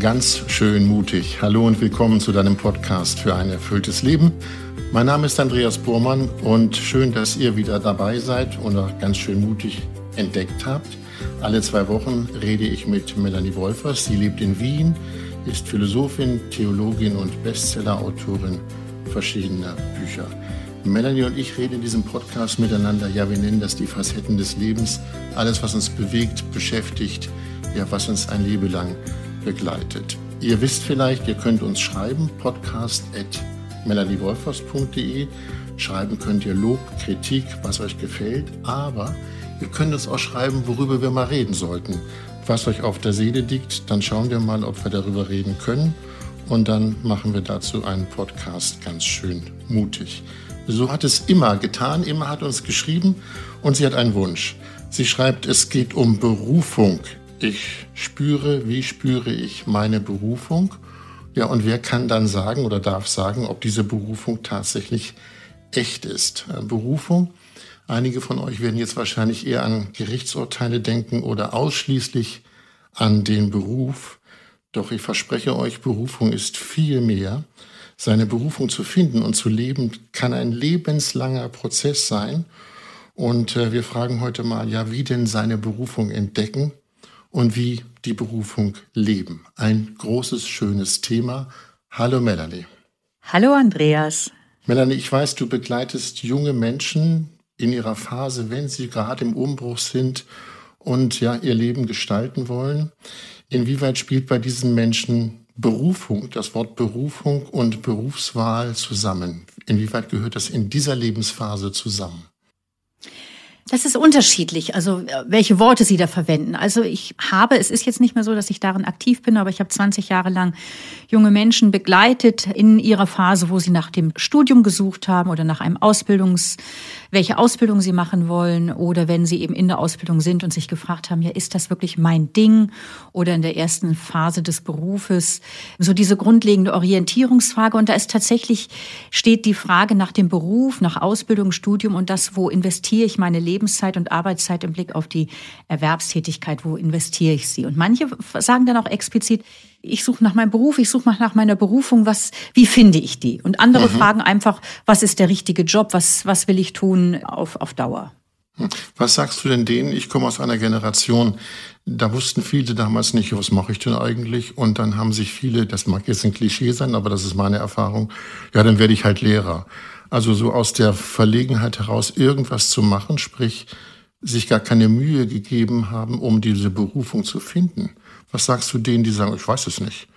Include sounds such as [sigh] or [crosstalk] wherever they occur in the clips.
ganz schön mutig. Hallo und willkommen zu deinem Podcast für ein erfülltes Leben. Mein Name ist Andreas Burmann und schön, dass ihr wieder dabei seid oder ganz schön mutig entdeckt habt. Alle zwei Wochen rede ich mit Melanie Wolfers. Sie lebt in Wien, ist Philosophin, Theologin und Bestsellerautorin verschiedener Bücher. Melanie und ich reden in diesem Podcast miteinander. Ja, wir nennen das die Facetten des Lebens. Alles, was uns bewegt, beschäftigt, ja, was uns ein Leben lang begleitet. Ihr wisst vielleicht, ihr könnt uns schreiben, podcast at melaniewolfers.de. Schreiben könnt ihr Lob, Kritik, was euch gefällt, aber ihr könnt uns auch schreiben, worüber wir mal reden sollten. Was euch auf der Seele liegt, dann schauen wir mal, ob wir darüber reden können. Und dann machen wir dazu einen Podcast ganz schön mutig. So hat es immer getan, immer hat uns geschrieben und sie hat einen Wunsch. Sie schreibt, es geht um Berufung. Ich spüre, wie spüre ich meine Berufung? Ja, und wer kann dann sagen oder darf sagen, ob diese Berufung tatsächlich echt ist? Äh, Berufung, einige von euch werden jetzt wahrscheinlich eher an Gerichtsurteile denken oder ausschließlich an den Beruf. Doch ich verspreche euch, Berufung ist viel mehr. Seine Berufung zu finden und zu leben kann ein lebenslanger Prozess sein. Und äh, wir fragen heute mal, ja, wie denn seine Berufung entdecken und wie die Berufung leben. Ein großes, schönes Thema. Hallo Melanie. Hallo Andreas. Melanie, ich weiß, du begleitest junge Menschen in ihrer Phase, wenn sie gerade im Umbruch sind und ja ihr Leben gestalten wollen. Inwieweit spielt bei diesen Menschen Berufung, das Wort Berufung und Berufswahl zusammen? Inwieweit gehört das in dieser Lebensphase zusammen? Das ist unterschiedlich, also äh, welche Worte Sie da verwenden. Also ich habe, es ist jetzt nicht mehr so, dass ich darin aktiv bin, aber ich habe 20 Jahre lang junge Menschen begleitet in ihrer Phase, wo sie nach dem Studium gesucht haben oder nach einem Ausbildungs, welche Ausbildung sie machen wollen oder wenn sie eben in der Ausbildung sind und sich gefragt haben, ja, ist das wirklich mein Ding? Oder in der ersten Phase des Berufes, so diese grundlegende Orientierungsfrage. Und da ist tatsächlich steht die Frage nach dem Beruf, nach Ausbildung, Studium und das, wo investiere ich meine Leben Lebenszeit und Arbeitszeit im Blick auf die Erwerbstätigkeit, wo investiere ich sie? Und manche sagen dann auch explizit, ich suche nach meinem Beruf, ich suche nach meiner Berufung, was, wie finde ich die? Und andere mhm. fragen einfach, was ist der richtige Job, was, was will ich tun auf, auf Dauer? Hm. Was sagst du denn denen? Ich komme aus einer Generation, da wussten viele damals nicht, was mache ich denn eigentlich? Und dann haben sich viele, das mag jetzt ein Klischee sein, aber das ist meine Erfahrung, ja, dann werde ich halt Lehrer. Also so aus der Verlegenheit heraus irgendwas zu machen, sprich sich gar keine Mühe gegeben haben, um diese Berufung zu finden. Was sagst du denen, die sagen, ich weiß es nicht?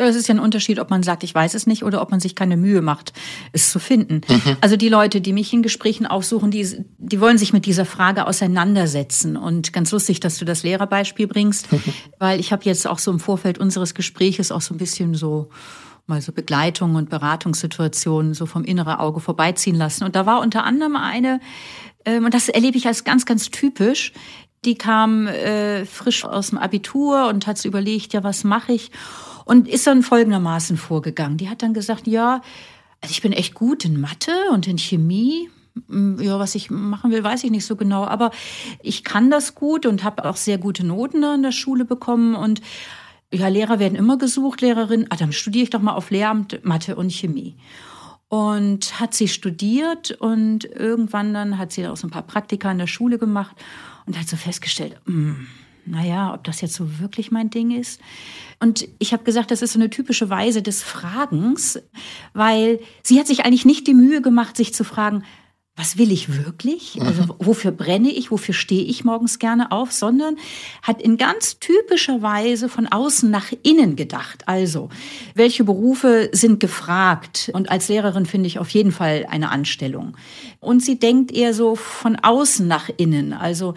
Ja, es ist ja ein Unterschied, ob man sagt, ich weiß es nicht oder ob man sich keine Mühe macht, es zu finden. Mhm. Also die Leute, die mich in Gesprächen aufsuchen, die, die wollen sich mit dieser Frage auseinandersetzen. Und ganz lustig, dass du das Lehrerbeispiel bringst, mhm. weil ich habe jetzt auch so im Vorfeld unseres Gespräches auch so ein bisschen so mal so Begleitung und Beratungssituationen so vom inneren Auge vorbeiziehen lassen. Und da war unter anderem eine, ähm, und das erlebe ich als ganz, ganz typisch, die kam äh, frisch aus dem Abitur und hat so überlegt, ja, was mache ich? Und ist dann folgendermaßen vorgegangen. Die hat dann gesagt, ja, also ich bin echt gut in Mathe und in Chemie. Hm, ja, was ich machen will, weiß ich nicht so genau, aber ich kann das gut und habe auch sehr gute Noten da in der Schule bekommen und ja, Lehrer werden immer gesucht, Lehrerin. Ah, dann studiere ich doch mal auf Lehramt Mathe und Chemie. Und hat sie studiert und irgendwann dann hat sie auch so ein paar Praktika in der Schule gemacht und hat so festgestellt, mh, hm, naja, ob das jetzt so wirklich mein Ding ist. Und ich habe gesagt, das ist so eine typische Weise des Fragens, weil sie hat sich eigentlich nicht die Mühe gemacht, sich zu fragen, was will ich wirklich? Also mhm. wofür brenne ich? Wofür stehe ich morgens gerne auf? Sondern hat in ganz typischer Weise von außen nach innen gedacht. Also, welche Berufe sind gefragt? Und als Lehrerin finde ich auf jeden Fall eine Anstellung. Und sie denkt eher so von außen nach innen. Also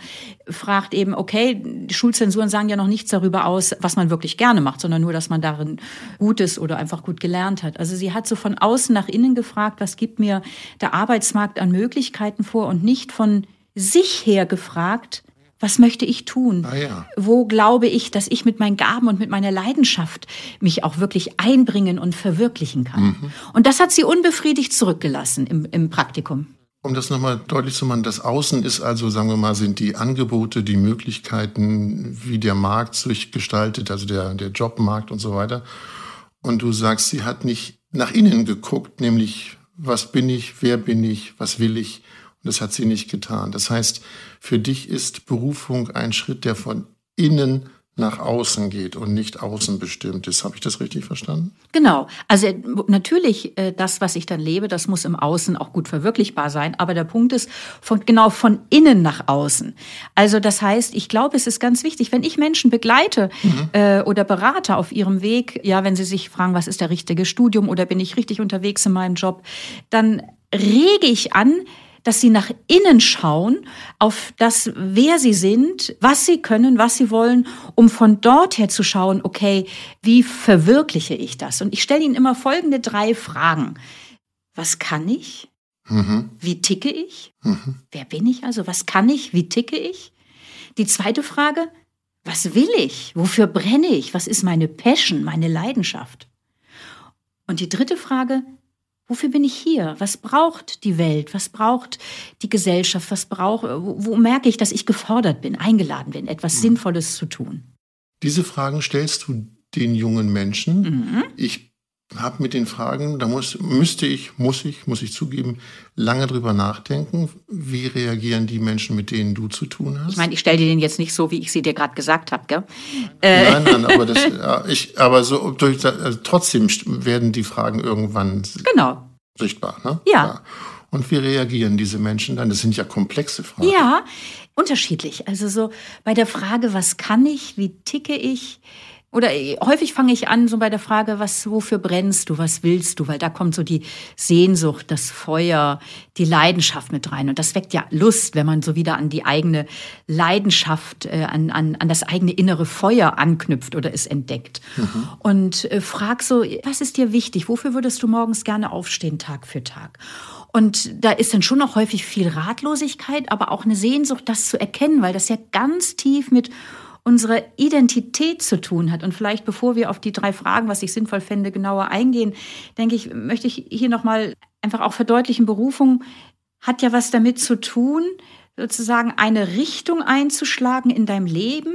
fragt eben, okay, die Schulzensuren sagen ja noch nichts darüber aus, was man wirklich gerne macht, sondern nur, dass man darin gut ist oder einfach gut gelernt hat. Also sie hat so von außen nach innen gefragt, was gibt mir der Arbeitsmarkt an Möglichkeiten vor und nicht von sich her gefragt, was möchte ich tun? Ah, ja. Wo glaube ich, dass ich mit meinen Gaben und mit meiner Leidenschaft mich auch wirklich einbringen und verwirklichen kann? Mhm. Und das hat sie unbefriedigt zurückgelassen im, im Praktikum. Um das nochmal deutlich zu machen, das Außen ist also, sagen wir mal, sind die Angebote, die Möglichkeiten, wie der Markt sich gestaltet, also der, der Jobmarkt und so weiter. Und du sagst, sie hat nicht nach innen geguckt, nämlich was bin ich, wer bin ich, was will ich. Und das hat sie nicht getan. Das heißt, für dich ist Berufung ein Schritt, der von innen nach außen geht und nicht außen bestimmt ist. Habe ich das richtig verstanden? Genau. Also äh, natürlich, äh, das, was ich dann lebe, das muss im Außen auch gut verwirklichbar sein. Aber der Punkt ist von, genau von innen nach außen. Also das heißt, ich glaube, es ist ganz wichtig, wenn ich Menschen begleite mhm. äh, oder berate auf ihrem Weg, ja, wenn sie sich fragen, was ist der richtige Studium oder bin ich richtig unterwegs in meinem Job, dann rege ich an, dass sie nach innen schauen auf das, wer sie sind, was sie können, was sie wollen, um von dort her zu schauen, okay, wie verwirkliche ich das? Und ich stelle ihnen immer folgende drei Fragen. Was kann ich? Mhm. Wie ticke ich? Mhm. Wer bin ich also? Was kann ich? Wie ticke ich? Die zweite Frage, was will ich? Wofür brenne ich? Was ist meine Passion, meine Leidenschaft? Und die dritte Frage, Wofür bin ich hier? Was braucht die Welt? Was braucht die Gesellschaft? Was braucht, wo, wo merke ich, dass ich gefordert bin, eingeladen bin, etwas mhm. Sinnvolles zu tun? Diese Fragen stellst du den jungen Menschen. Mhm. Ich habe mit den Fragen, da muss, müsste ich, muss ich, muss ich zugeben, lange drüber nachdenken. Wie reagieren die Menschen, mit denen du zu tun hast? Ich meine, ich stelle dir den jetzt nicht so, wie ich sie dir gerade gesagt habe, gell? Nein, nein, aber das, [laughs] ich, aber so durch, also trotzdem werden die Fragen irgendwann genau. Sichtbar, ne? Ja. ja. Und wie reagieren diese Menschen dann? Das sind ja komplexe Fragen. Ja, unterschiedlich. Also so bei der Frage, was kann ich, wie ticke ich? Oder äh, häufig fange ich an so bei der Frage, was, wofür brennst du, was willst du? Weil da kommt so die Sehnsucht, das Feuer, die Leidenschaft mit rein. Und das weckt ja Lust, wenn man so wieder an die eigene Leidenschaft, äh, an, an, an das eigene innere Feuer anknüpft oder es entdeckt. Mhm. Und äh, frag so, was ist dir wichtig? Wofür würdest du morgens gerne aufstehen, Tag für Tag? Und da ist dann schon noch häufig viel Ratlosigkeit, aber auch eine Sehnsucht, das zu erkennen, weil das ja ganz tief mit unsere Identität zu tun hat. Und vielleicht bevor wir auf die drei Fragen, was ich sinnvoll fände, genauer eingehen, denke ich, möchte ich hier nochmal einfach auch verdeutlichen, Berufung hat ja was damit zu tun, sozusagen eine Richtung einzuschlagen in deinem Leben,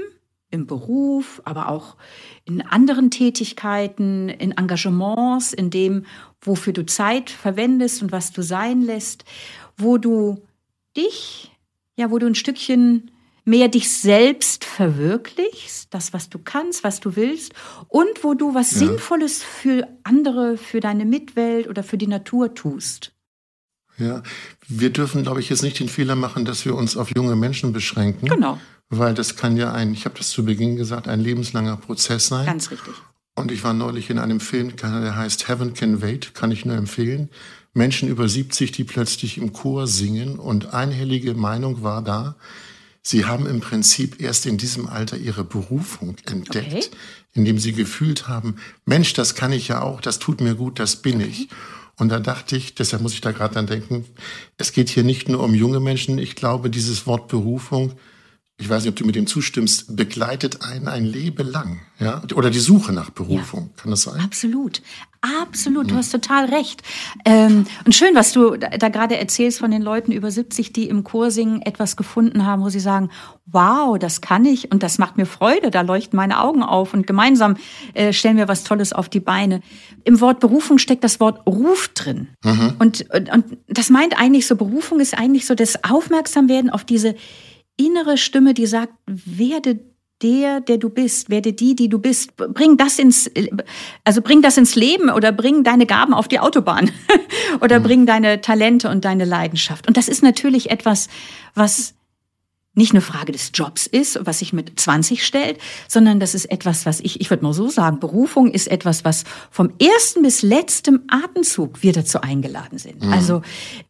im Beruf, aber auch in anderen Tätigkeiten, in Engagements, in dem, wofür du Zeit verwendest und was du sein lässt, wo du dich, ja, wo du ein Stückchen mehr dich selbst verwirklichst, das, was du kannst, was du willst, und wo du was ja. Sinnvolles für andere, für deine Mitwelt oder für die Natur tust. Ja, wir dürfen, glaube ich, jetzt nicht den Fehler machen, dass wir uns auf junge Menschen beschränken. Genau. Weil das kann ja ein, ich habe das zu Beginn gesagt, ein lebenslanger Prozess sein. Ganz richtig. Und ich war neulich in einem Film, der heißt Heaven Can Wait, kann ich nur empfehlen. Menschen über 70, die plötzlich im Chor singen und einhellige Meinung war da, Sie haben im Prinzip erst in diesem Alter ihre Berufung entdeckt, okay. indem sie gefühlt haben, Mensch, das kann ich ja auch, das tut mir gut, das bin okay. ich. Und da dachte ich, deshalb muss ich da gerade dran denken, es geht hier nicht nur um junge Menschen. Ich glaube, dieses Wort Berufung ich weiß nicht, ob du mit dem zustimmst, begleitet einen ein Leben lang, ja? Oder die Suche nach Berufung, ja, kann das sein? Absolut, absolut, du mhm. hast total recht. Ähm, und schön, was du da, da gerade erzählst von den Leuten über 70, die im Chor singen etwas gefunden haben, wo sie sagen, wow, das kann ich und das macht mir Freude, da leuchten meine Augen auf und gemeinsam äh, stellen wir was Tolles auf die Beine. Im Wort Berufung steckt das Wort Ruf drin. Mhm. Und, und, und das meint eigentlich so, Berufung ist eigentlich so das Aufmerksamwerden auf diese innere Stimme, die sagt, werde der, der du bist, werde die, die du bist. Bring das ins, also bring das ins Leben oder bring deine Gaben auf die Autobahn [laughs] oder mhm. bring deine Talente und deine Leidenschaft. Und das ist natürlich etwas, was nicht eine Frage des Jobs ist, was sich mit 20 stellt, sondern das ist etwas, was ich, ich würde mal so sagen, Berufung ist etwas, was vom ersten bis letzten Atemzug wir dazu eingeladen sind. Mhm. Also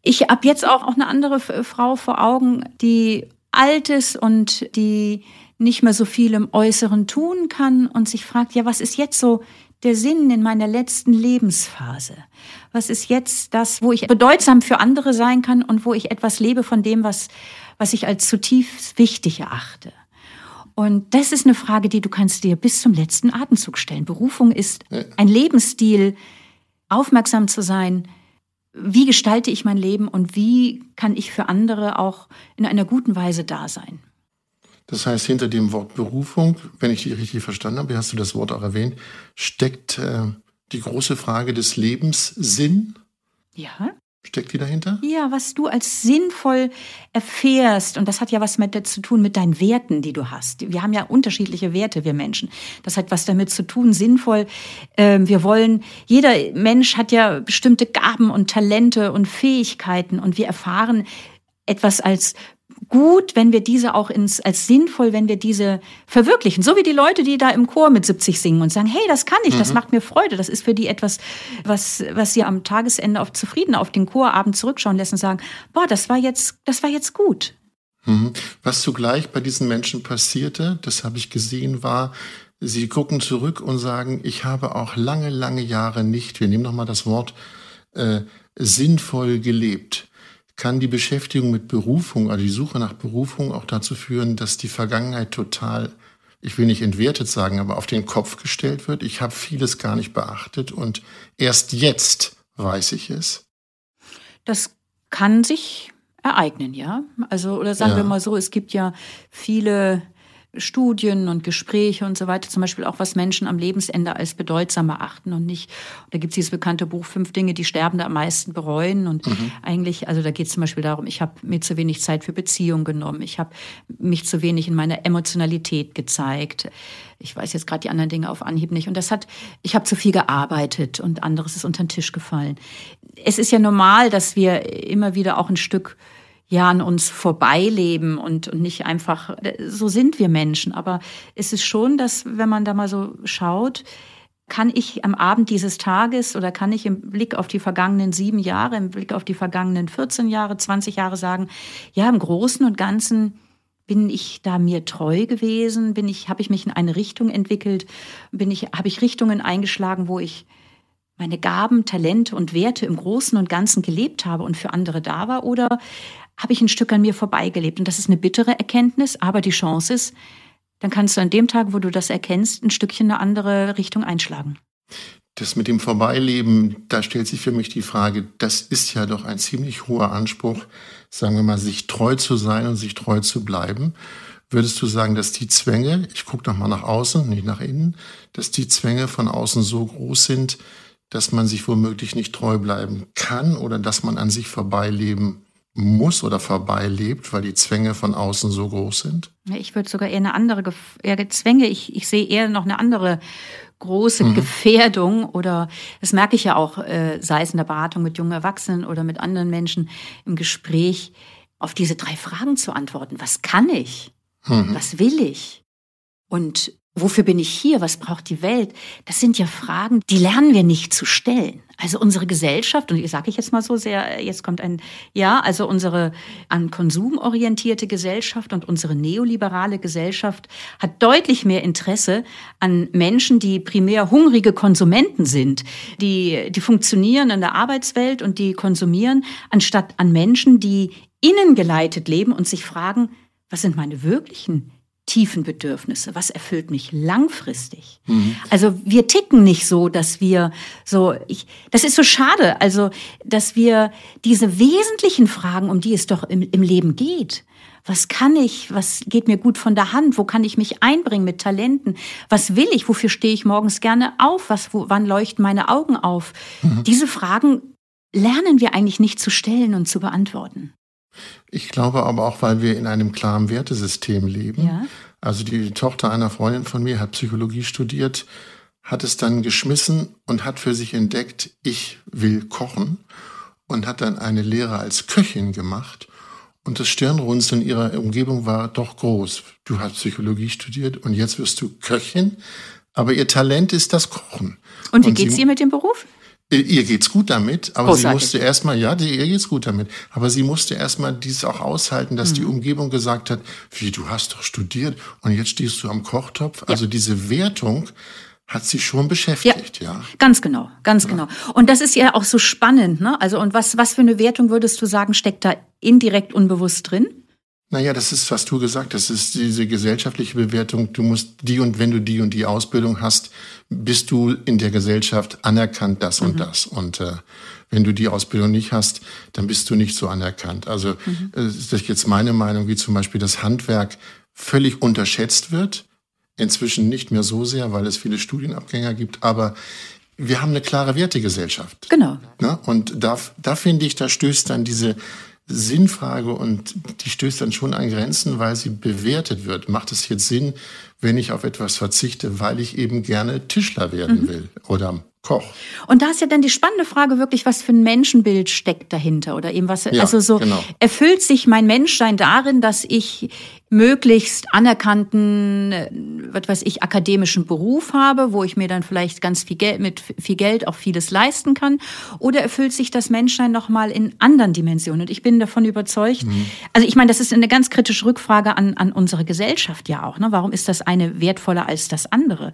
ich habe jetzt auch, auch eine andere Frau vor Augen, die alt ist und die nicht mehr so viel im Äußeren tun kann und sich fragt, ja, was ist jetzt so der Sinn in meiner letzten Lebensphase? Was ist jetzt das, wo ich bedeutsam für andere sein kann und wo ich etwas lebe von dem, was, was ich als zutiefst wichtig erachte? Und das ist eine Frage, die du kannst dir bis zum letzten Atemzug stellen. Berufung ist ein Lebensstil, aufmerksam zu sein, wie gestalte ich mein Leben und wie kann ich für andere auch in einer guten Weise da sein. Das heißt, hinter dem Wort Berufung, wenn ich dich richtig verstanden habe, hast du das Wort auch erwähnt, steckt äh, die große Frage des Lebenssinn. Ja. Steckt die dahinter? Ja, was du als sinnvoll erfährst. Und das hat ja was mit zu tun mit deinen Werten, die du hast. Wir haben ja unterschiedliche Werte, wir Menschen. Das hat was damit zu tun, sinnvoll. Ähm, wir wollen, jeder Mensch hat ja bestimmte Gaben und Talente und Fähigkeiten. Und wir erfahren etwas als gut, wenn wir diese auch ins, als sinnvoll, wenn wir diese verwirklichen. So wie die Leute, die da im Chor mit 70 singen und sagen, hey, das kann ich, mhm. das macht mir Freude. Das ist für die etwas, was, was sie am Tagesende auf zufrieden auf den Chorabend zurückschauen lässt und sagen, boah, das war jetzt, das war jetzt gut. Mhm. Was zugleich bei diesen Menschen passierte, das habe ich gesehen, war, sie gucken zurück und sagen, ich habe auch lange, lange Jahre nicht, wir nehmen nochmal das Wort, äh, sinnvoll gelebt kann die Beschäftigung mit Berufung, also die Suche nach Berufung auch dazu führen, dass die Vergangenheit total, ich will nicht entwertet sagen, aber auf den Kopf gestellt wird. Ich habe vieles gar nicht beachtet und erst jetzt weiß ich es. Das kann sich ereignen, ja. Also, oder sagen ja. wir mal so, es gibt ja viele Studien und Gespräche und so weiter, zum Beispiel auch, was Menschen am Lebensende als bedeutsam erachten und nicht. Da gibt es dieses bekannte Buch Fünf Dinge, die Sterbende am meisten bereuen. Und mhm. eigentlich, also da geht es zum Beispiel darum, ich habe mir zu wenig Zeit für Beziehungen genommen, ich habe mich zu wenig in meiner Emotionalität gezeigt. Ich weiß jetzt gerade die anderen Dinge auf Anhieb nicht. Und das hat, ich habe zu viel gearbeitet und anderes ist unter den Tisch gefallen. Es ist ja normal, dass wir immer wieder auch ein Stück ja an uns vorbeileben und, und nicht einfach, so sind wir Menschen. Aber es ist schon, dass wenn man da mal so schaut, kann ich am Abend dieses Tages oder kann ich im Blick auf die vergangenen sieben Jahre, im Blick auf die vergangenen 14 Jahre, 20 Jahre sagen, ja, im Großen und Ganzen bin ich da mir treu gewesen? Bin ich, habe ich mich in eine Richtung entwickelt? Bin ich, habe ich Richtungen eingeschlagen, wo ich meine Gaben, Talente und Werte im Großen und Ganzen gelebt habe und für andere da war? Oder habe ich ein Stück an mir vorbeigelebt? Und das ist eine bittere Erkenntnis, aber die Chance ist, dann kannst du an dem Tag, wo du das erkennst, ein Stückchen eine andere Richtung einschlagen. Das mit dem Vorbeileben, da stellt sich für mich die Frage, das ist ja doch ein ziemlich hoher Anspruch, sagen wir mal, sich treu zu sein und sich treu zu bleiben. Würdest du sagen, dass die Zwänge, ich gucke nochmal nach außen, nicht nach innen, dass die Zwänge von außen so groß sind, dass man sich womöglich nicht treu bleiben kann oder dass man an sich vorbeileben muss oder vorbeilebt, weil die Zwänge von außen so groß sind? Ich würde sogar eher eine andere eher Zwänge, ich, ich sehe eher noch eine andere große mhm. Gefährdung oder das merke ich ja auch, äh, sei es in der Beratung mit jungen Erwachsenen oder mit anderen Menschen im Gespräch, auf diese drei Fragen zu antworten. Was kann ich? Mhm. Was will ich? Und Wofür bin ich hier? Was braucht die Welt? Das sind ja Fragen, die lernen wir nicht zu stellen. Also unsere Gesellschaft, und ich sage ich jetzt mal so sehr, jetzt kommt ein, ja, also unsere an Konsum orientierte Gesellschaft und unsere neoliberale Gesellschaft hat deutlich mehr Interesse an Menschen, die primär hungrige Konsumenten sind, die, die funktionieren in der Arbeitswelt und die konsumieren, anstatt an Menschen, die innengeleitet leben und sich fragen, was sind meine wirklichen tiefen Bedürfnisse? Was erfüllt mich langfristig? Mhm. Also wir ticken nicht so, dass wir so, ich, das ist so schade, also, dass wir diese wesentlichen Fragen, um die es doch im, im Leben geht, was kann ich? Was geht mir gut von der Hand? Wo kann ich mich einbringen mit Talenten? Was will ich? Wofür stehe ich morgens gerne auf? Was, wo, wann leuchten meine Augen auf? Mhm. Diese Fragen lernen wir eigentlich nicht zu stellen und zu beantworten. Ich glaube aber auch, weil wir in einem klaren Wertesystem leben. Ja. Also die Tochter einer Freundin von mir hat Psychologie studiert, hat es dann geschmissen und hat für sich entdeckt, ich will kochen und hat dann eine Lehre als Köchin gemacht. Und das Stirnrunzeln ihrer Umgebung war doch groß. Du hast Psychologie studiert und jetzt wirst du Köchin, aber ihr Talent ist das Kochen. Und wie und geht's ihr mit dem Beruf? Ihr geht's gut damit, aber Großartig. sie musste erstmal, ja, ihr geht's gut damit, aber sie musste erstmal dies auch aushalten, dass mhm. die Umgebung gesagt hat, wie, du hast doch studiert und jetzt stehst du am Kochtopf. Ja. Also diese Wertung hat sie schon beschäftigt, ja. ja. Ganz genau, ganz ja. genau. Und das ist ja auch so spannend, ne? Also, und was, was für eine Wertung würdest du sagen, steckt da indirekt unbewusst drin? Naja, das ist, was du gesagt hast, das ist diese gesellschaftliche Bewertung. Du musst die und wenn du die und die Ausbildung hast, bist du in der Gesellschaft anerkannt, das mhm. und das. Und äh, wenn du die Ausbildung nicht hast, dann bist du nicht so anerkannt. Also mhm. Äh, das ist jetzt meine Meinung, wie zum Beispiel das Handwerk völlig unterschätzt wird. Inzwischen nicht mehr so sehr, weil es viele Studienabgänger gibt, aber wir haben eine klare Wertegesellschaft. Genau. Ne? Und da, da finde ich, da stößt dann diese Sinnfrage und die stößt dann schon an Grenzen, weil sie bewertet wird. Macht es jetzt Sinn, wenn ich auf etwas verzichte, weil ich eben gerne Tischler werden mhm. will oder Koch. Und da ist ja dann die spannende Frage wirklich, was für ein Menschenbild steckt dahinter oder eben was, ja, also so genau. erfüllt sich mein Menschsein darin, dass ich möglichst anerkannten, äh, was weiß ich, akademischen Beruf habe, wo ich mir dann vielleicht ganz viel Geld, mit viel Geld auch vieles leisten kann? Oder erfüllt sich das Menschsein nochmal in anderen Dimensionen? Und ich bin davon überzeugt, mhm. also ich meine, das ist eine ganz kritische Rückfrage an, an unsere Gesellschaft ja auch. Ne? Warum ist das eine wertvoller als das andere?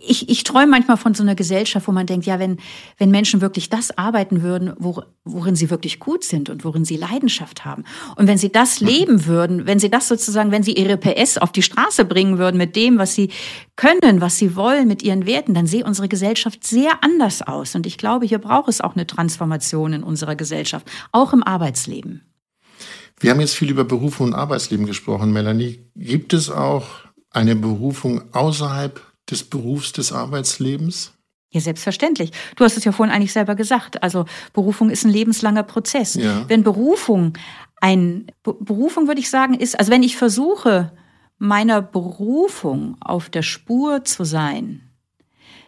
Ich, ich träume manchmal von so einer Gesellschaft, wo man denkt, ja, wenn, wenn Menschen wirklich das arbeiten würden, wo, worin sie wirklich gut sind und worin sie Leidenschaft haben. Und wenn sie das mhm. leben würden, wenn sie das sozusagen wenn sie ihre PS auf die Straße bringen würden mit dem, was sie können, was sie wollen, mit ihren Werten, dann sehe unsere Gesellschaft sehr anders aus. Und ich glaube, hier braucht es auch eine Transformation in unserer Gesellschaft, auch im Arbeitsleben. Wir haben jetzt viel über Berufung und Arbeitsleben gesprochen, Melanie. Gibt es auch eine Berufung außerhalb des Berufs des Arbeitslebens? Ja, selbstverständlich. Du hast es ja vorhin eigentlich selber gesagt. Also Berufung ist ein lebenslanger Prozess. Ja. Wenn Berufung ein Berufung, würde ich sagen, ist, also wenn ich versuche, meiner Berufung auf der Spur zu sein,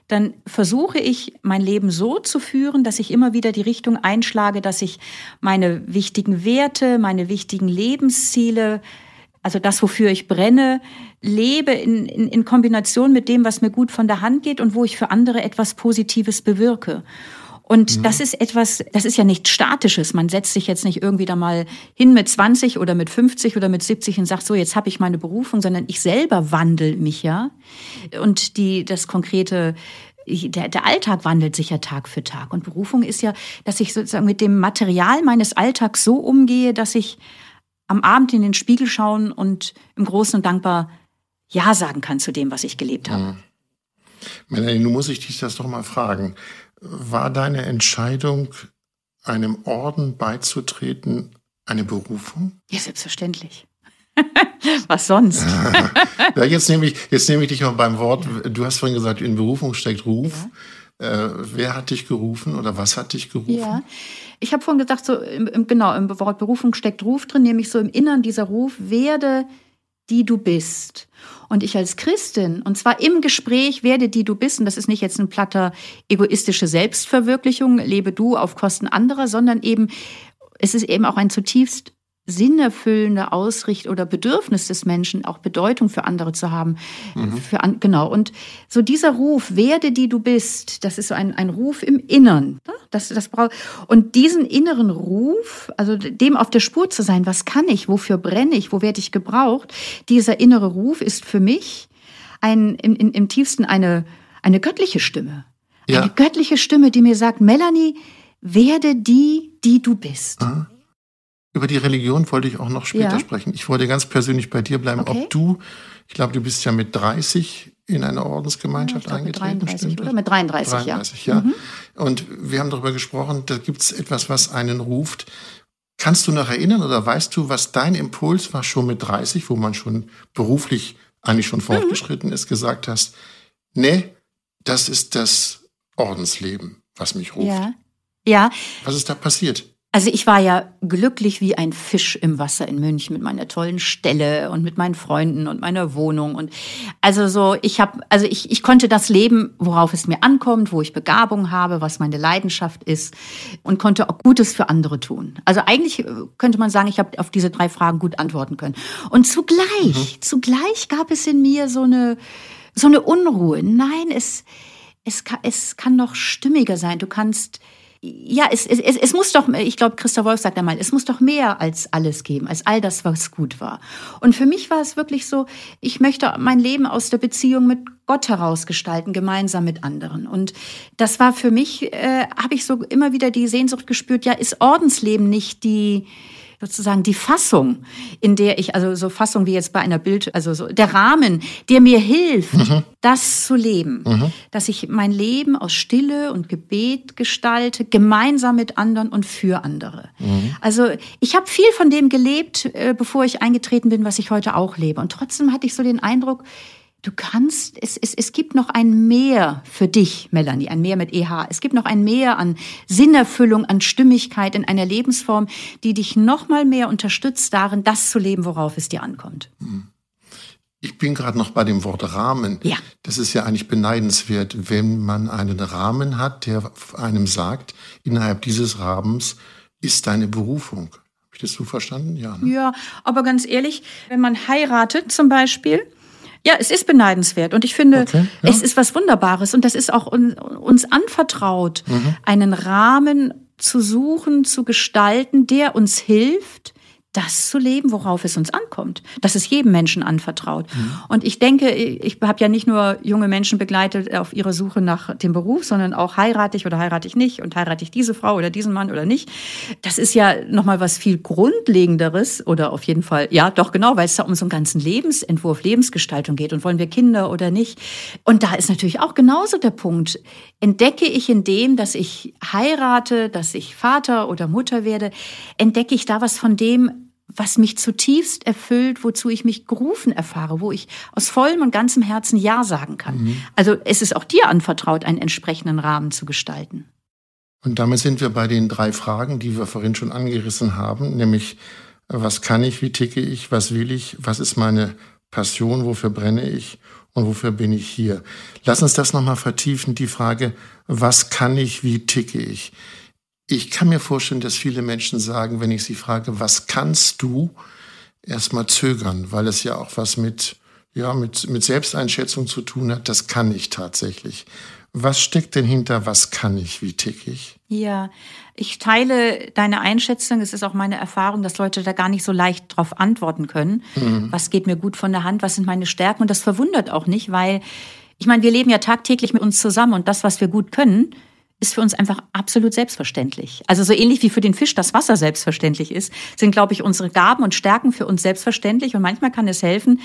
dann versuche ich mein Leben so zu führen, dass ich immer wieder die Richtung einschlage, dass ich meine wichtigen Werte, meine wichtigen Lebensziele, also das, wofür ich brenne, lebe in, in, in Kombination mit dem, was mir gut von der Hand geht und wo ich für andere etwas Positives bewirke. Und mhm. das ist etwas, das ist ja nichts Statisches. Man setzt sich jetzt nicht irgendwie da mal hin mit 20 oder mit 50 oder mit 70 und sagt, so, jetzt habe ich meine Berufung, sondern ich selber wandel mich ja. Und die, das konkrete der, der Alltag wandelt sich ja Tag für Tag. Und Berufung ist ja, dass ich sozusagen mit dem Material meines Alltags so umgehe, dass ich am Abend in den Spiegel schauen und im Großen und dankbar Ja sagen kann zu dem, was ich gelebt habe. Mhm. Melanie, nun muss ich dich das doch mal fragen. War deine Entscheidung, einem Orden beizutreten, eine Berufung? Ja, selbstverständlich. [laughs] Was sonst? [laughs] ja, jetzt nehme ich, jetzt nehme ich dich mal beim Wort. Du hast vorhin gesagt, in Berufung steckt Ruf. Ja. Äh, wer hat dich gerufen oder was hat dich gerufen? Ja, ich habe vorhin gesagt, so im, im, genau im Wort Berufung steckt Ruf drin, nämlich so im Innern dieser Ruf: Werde die du bist. Und ich als Christin, und zwar im Gespräch werde die du bist, und das ist nicht jetzt ein platter egoistische Selbstverwirklichung, lebe du auf Kosten anderer, sondern eben, es ist eben auch ein zutiefst sinnerfüllende Ausricht oder Bedürfnis des Menschen, auch Bedeutung für andere zu haben. Mhm. Für an, genau. Und so dieser Ruf, werde die du bist, das ist so ein, ein Ruf im Innern. Ne? Das, das braucht, und diesen inneren Ruf, also dem auf der Spur zu sein, was kann ich, wofür brenne ich, wo werde ich gebraucht, dieser innere Ruf ist für mich ein, im, im, im tiefsten eine, eine göttliche Stimme. Ja. Eine göttliche Stimme, die mir sagt, Melanie, werde die, die du bist. Mhm. Über die Religion wollte ich auch noch später ja. sprechen. Ich wollte ganz persönlich bei dir bleiben, okay. ob du, ich glaube, du bist ja mit 30 in eine Ordensgemeinschaft ja, eingetreten. Mit 33, oder? Mit 33, 33 ja. ja. Mhm. Und wir haben darüber gesprochen, da gibt es etwas, was einen ruft. Kannst du noch erinnern oder weißt du, was dein Impuls war schon mit 30, wo man schon beruflich eigentlich schon mhm. fortgeschritten mhm. ist, gesagt hast, nee, das ist das Ordensleben, was mich ruft. Ja. ja. Was ist da passiert? Also ich war ja glücklich wie ein Fisch im Wasser in München mit meiner tollen Stelle und mit meinen Freunden und meiner Wohnung und also so ich habe also ich ich konnte das leben, worauf es mir ankommt, wo ich Begabung habe, was meine Leidenschaft ist und konnte auch Gutes für andere tun. Also eigentlich äh, könnte man sagen, ich habe auf diese drei Fragen gut antworten können. Und zugleich, mhm. zugleich gab es in mir so eine so eine Unruhe. Nein, es es kann, es kann noch stimmiger sein. Du kannst ja, es, es, es muss doch, ich glaube, Christa Wolf sagt einmal, es muss doch mehr als alles geben, als all das, was gut war. Und für mich war es wirklich so, ich möchte mein Leben aus der Beziehung mit Gott herausgestalten, gemeinsam mit anderen. Und das war für mich, äh, habe ich so immer wieder die Sehnsucht gespürt, ja, ist Ordensleben nicht die, sozusagen die Fassung, in der ich, also so Fassung wie jetzt bei einer Bild, also so der Rahmen, der mir hilft, mhm. das zu leben. Mhm. Dass ich mein Leben aus Stille und Gebet gestalte, gemeinsam mit anderen und für andere. Mhm. Also ich habe viel von dem gelebt, äh, bevor ich eingetreten bin, was ich heute auch lebe. Und trotzdem hatte ich so den Eindruck, Du kannst, es, es, es gibt noch ein Mehr für dich, Melanie, ein Mehr mit EH. Es gibt noch ein Mehr an Sinnerfüllung, an Stimmigkeit in einer Lebensform, die dich noch mal mehr unterstützt darin, das zu leben, worauf es dir ankommt. Hm. Ich bin gerade noch bei dem Wort Rahmen. Ja. Das ist ja eigentlich beneidenswert, wenn man einen Rahmen hat, der einem sagt, innerhalb dieses Rahmens ist deine Berufung. Habe ich das so verstanden? Ja. Ne? Ja, aber ganz ehrlich, wenn man heiratet zum Beispiel, ja, es ist beneidenswert und ich finde, okay, ja. es ist was Wunderbares und das ist auch uns anvertraut, mhm. einen Rahmen zu suchen, zu gestalten, der uns hilft, das zu leben, worauf es uns ankommt. Das ist jedem Menschen anvertraut. Mhm. Und ich denke, ich habe ja nicht nur junge Menschen begleitet auf ihrer Suche nach dem Beruf, sondern auch heirate ich oder heirate ich nicht und heirate ich diese Frau oder diesen Mann oder nicht. Das ist ja nochmal was viel Grundlegenderes oder auf jeden Fall, ja, doch genau, weil es da um so einen ganzen Lebensentwurf, Lebensgestaltung geht und wollen wir Kinder oder nicht. Und da ist natürlich auch genauso der Punkt. Entdecke ich in dem, dass ich heirate, dass ich Vater oder Mutter werde, entdecke ich da was von dem, was mich zutiefst erfüllt, wozu ich mich gerufen erfahre, wo ich aus vollem und ganzem Herzen Ja sagen kann. Mhm. Also es ist auch dir anvertraut, einen entsprechenden Rahmen zu gestalten. Und damit sind wir bei den drei Fragen, die wir vorhin schon angerissen haben, nämlich was kann ich, wie ticke ich, was will ich, was ist meine Passion, wofür brenne ich und wofür bin ich hier. Lass uns das nochmal vertiefen, die Frage, was kann ich, wie ticke ich. Ich kann mir vorstellen, dass viele Menschen sagen, wenn ich sie frage, was kannst du, erstmal zögern, weil es ja auch was mit, ja, mit, mit Selbsteinschätzung zu tun hat. Das kann ich tatsächlich. Was steckt denn hinter, was kann ich, wie tick ich? Ja, ich teile deine Einschätzung. Es ist auch meine Erfahrung, dass Leute da gar nicht so leicht drauf antworten können. Mhm. Was geht mir gut von der Hand? Was sind meine Stärken? Und das verwundert auch nicht, weil ich meine, wir leben ja tagtäglich mit uns zusammen und das, was wir gut können, ist für uns einfach absolut selbstverständlich. Also so ähnlich wie für den Fisch das Wasser selbstverständlich ist, sind, glaube ich, unsere Gaben und Stärken für uns selbstverständlich. Und manchmal kann es helfen,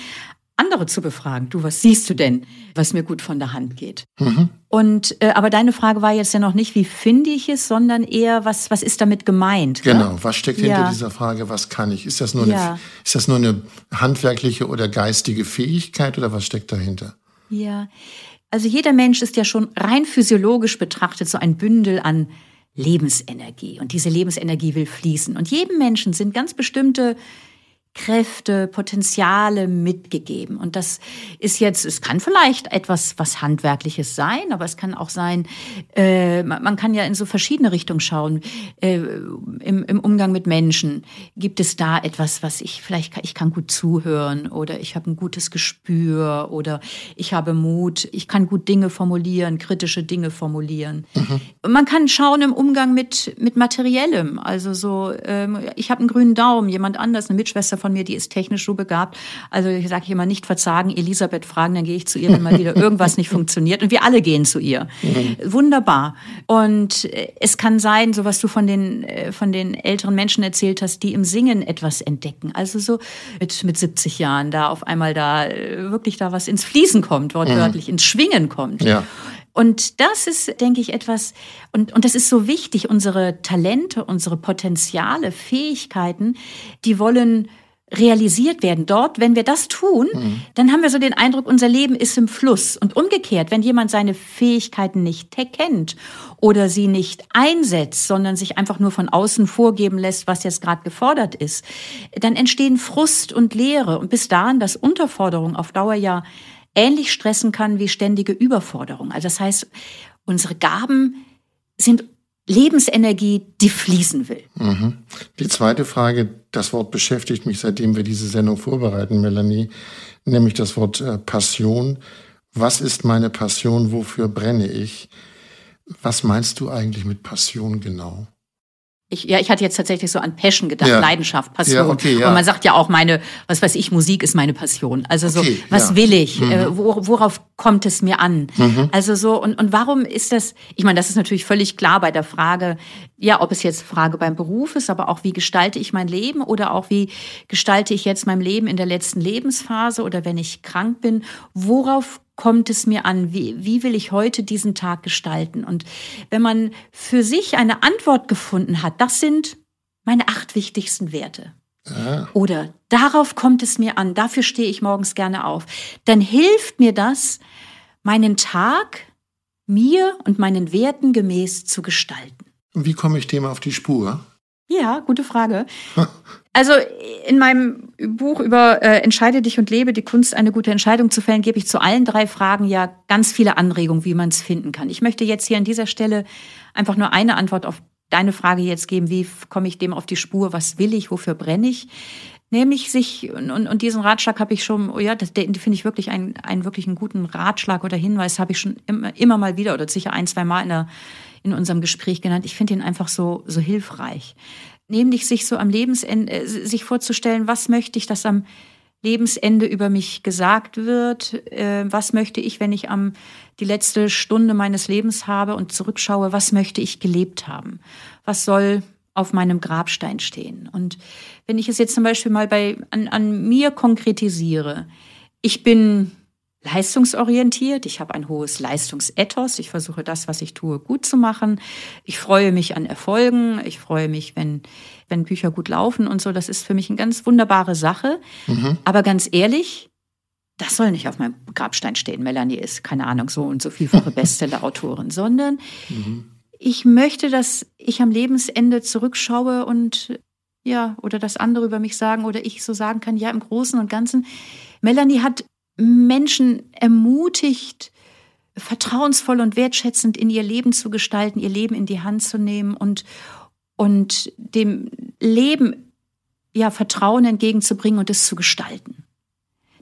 andere zu befragen. Du, was siehst du denn, was mir gut von der Hand geht? Mhm. Und äh, aber deine Frage war jetzt ja noch nicht, wie finde ich es, sondern eher, was was ist damit gemeint? Genau, was steckt hinter ja. dieser Frage, was kann ich? Ist das nur ja. eine, ist das nur eine handwerkliche oder geistige Fähigkeit oder was steckt dahinter? Ja, also jeder Mensch ist ja schon rein physiologisch betrachtet so ein Bündel an Lebensenergie. Und diese Lebensenergie will fließen. Und jedem Menschen sind ganz bestimmte Kräfte, Potenziale mitgegeben. Und das ist jetzt, es kann vielleicht etwas, was Handwerkliches sein, aber es kann auch sein, äh, man kann ja in so verschiedene Richtungen schauen. Äh, im, Im Umgang mit Menschen gibt es da etwas, was ich vielleicht, ich kann gut zuhören oder ich habe ein gutes Gespür oder ich habe Mut, ich kann gut Dinge formulieren, kritische Dinge formulieren. Mhm. Man kann schauen im Umgang mit, mit Materiellem. Also so, ähm, ich habe einen grünen Daumen, jemand anders, eine Mitschwester von mir, die ist technisch so begabt. Also ich sage immer nicht verzagen, Elisabeth fragen, dann gehe ich zu ihr, wenn mal wieder [laughs] irgendwas nicht funktioniert. Und wir alle gehen zu ihr. Mhm. Wunderbar. Und äh, es kann sein, so was du von den, äh, von den älteren Menschen erzählt hast, die im Singen etwas entdecken. Also so mit, mit 70 Jahren da auf einmal da äh, wirklich da was ins Fließen kommt, wortwörtlich, mhm. ins Schwingen kommt. Ja. Und das ist, denke ich, etwas, und, und das ist so wichtig, unsere Talente, unsere Potenziale, Fähigkeiten, die wollen realisiert werden. Dort, wenn wir das tun, mhm. dann haben wir so den Eindruck, unser Leben ist im Fluss. Und umgekehrt, wenn jemand seine Fähigkeiten nicht kennt oder sie nicht einsetzt, sondern sich einfach nur von außen vorgeben lässt, was jetzt gerade gefordert ist, dann entstehen Frust und Leere. Und bis dahin, dass Unterforderung auf Dauer ja ähnlich stressen kann wie ständige Überforderung. Also das heißt, unsere Gaben sind Lebensenergie, die fließen will. Mhm. Die zweite Frage, das Wort beschäftigt mich, seitdem wir diese Sendung vorbereiten, Melanie, nämlich das Wort äh, Passion. Was ist meine Passion? Wofür brenne ich? Was meinst du eigentlich mit Passion genau? Ich, ja, ich hatte jetzt tatsächlich so an Passion gedacht, ja. Leidenschaft, Passion. Ja, okay, ja. Und man sagt ja auch, meine, was weiß ich, Musik ist meine Passion. Also so, okay, was will ich? Mhm. Äh, wo, worauf kommt es mir an? Mhm. Also so, und, und warum ist das, ich meine, das ist natürlich völlig klar bei der Frage, ja, ob es jetzt Frage beim Beruf ist, aber auch wie gestalte ich mein Leben oder auch wie gestalte ich jetzt mein Leben in der letzten Lebensphase oder wenn ich krank bin, worauf kommt es mir an? Wie, wie will ich heute diesen Tag gestalten? Und wenn man für sich eine Antwort gefunden hat, das sind meine acht wichtigsten Werte. Ja. Oder darauf kommt es mir an, dafür stehe ich morgens gerne auf. Dann hilft mir das, meinen Tag mir und meinen Werten gemäß zu gestalten. Und wie komme ich dem auf die Spur? Ja, gute Frage. [laughs] Also in meinem Buch über äh, Entscheide dich und lebe, die Kunst, eine gute Entscheidung zu fällen, gebe ich zu allen drei Fragen ja ganz viele Anregungen, wie man es finden kann. Ich möchte jetzt hier an dieser Stelle einfach nur eine Antwort auf deine Frage jetzt geben, wie komme ich dem auf die Spur, was will ich, wofür brenne ich? Nämlich sich, und, und diesen Ratschlag habe ich schon, oh ja, das, den finde ich wirklich einen, einen wirklich einen guten Ratschlag oder Hinweis, habe ich schon immer, immer mal wieder oder sicher ein, zwei Mal in, der, in unserem Gespräch genannt. Ich finde ihn einfach so, so hilfreich nämlich sich so am Lebensende, äh, sich vorzustellen, was möchte ich, dass am Lebensende über mich gesagt wird, äh, was möchte ich, wenn ich am die letzte Stunde meines Lebens habe und zurückschaue, was möchte ich gelebt haben, was soll auf meinem Grabstein stehen. Und wenn ich es jetzt zum Beispiel mal bei an, an mir konkretisiere, ich bin leistungsorientiert. Ich habe ein hohes Leistungsethos. Ich versuche das, was ich tue, gut zu machen. Ich freue mich an Erfolgen. Ich freue mich, wenn, wenn Bücher gut laufen und so. Das ist für mich eine ganz wunderbare Sache. Mhm. Aber ganz ehrlich, das soll nicht auf meinem Grabstein stehen. Melanie ist, keine Ahnung, so und so vielfache [laughs] Bestseller-Autorin, sondern mhm. ich möchte, dass ich am Lebensende zurückschaue und ja, oder das andere über mich sagen oder ich so sagen kann, ja, im Großen und Ganzen. Melanie hat Menschen ermutigt, vertrauensvoll und wertschätzend in ihr Leben zu gestalten, ihr Leben in die Hand zu nehmen und, und dem Leben ja Vertrauen entgegenzubringen und es zu gestalten.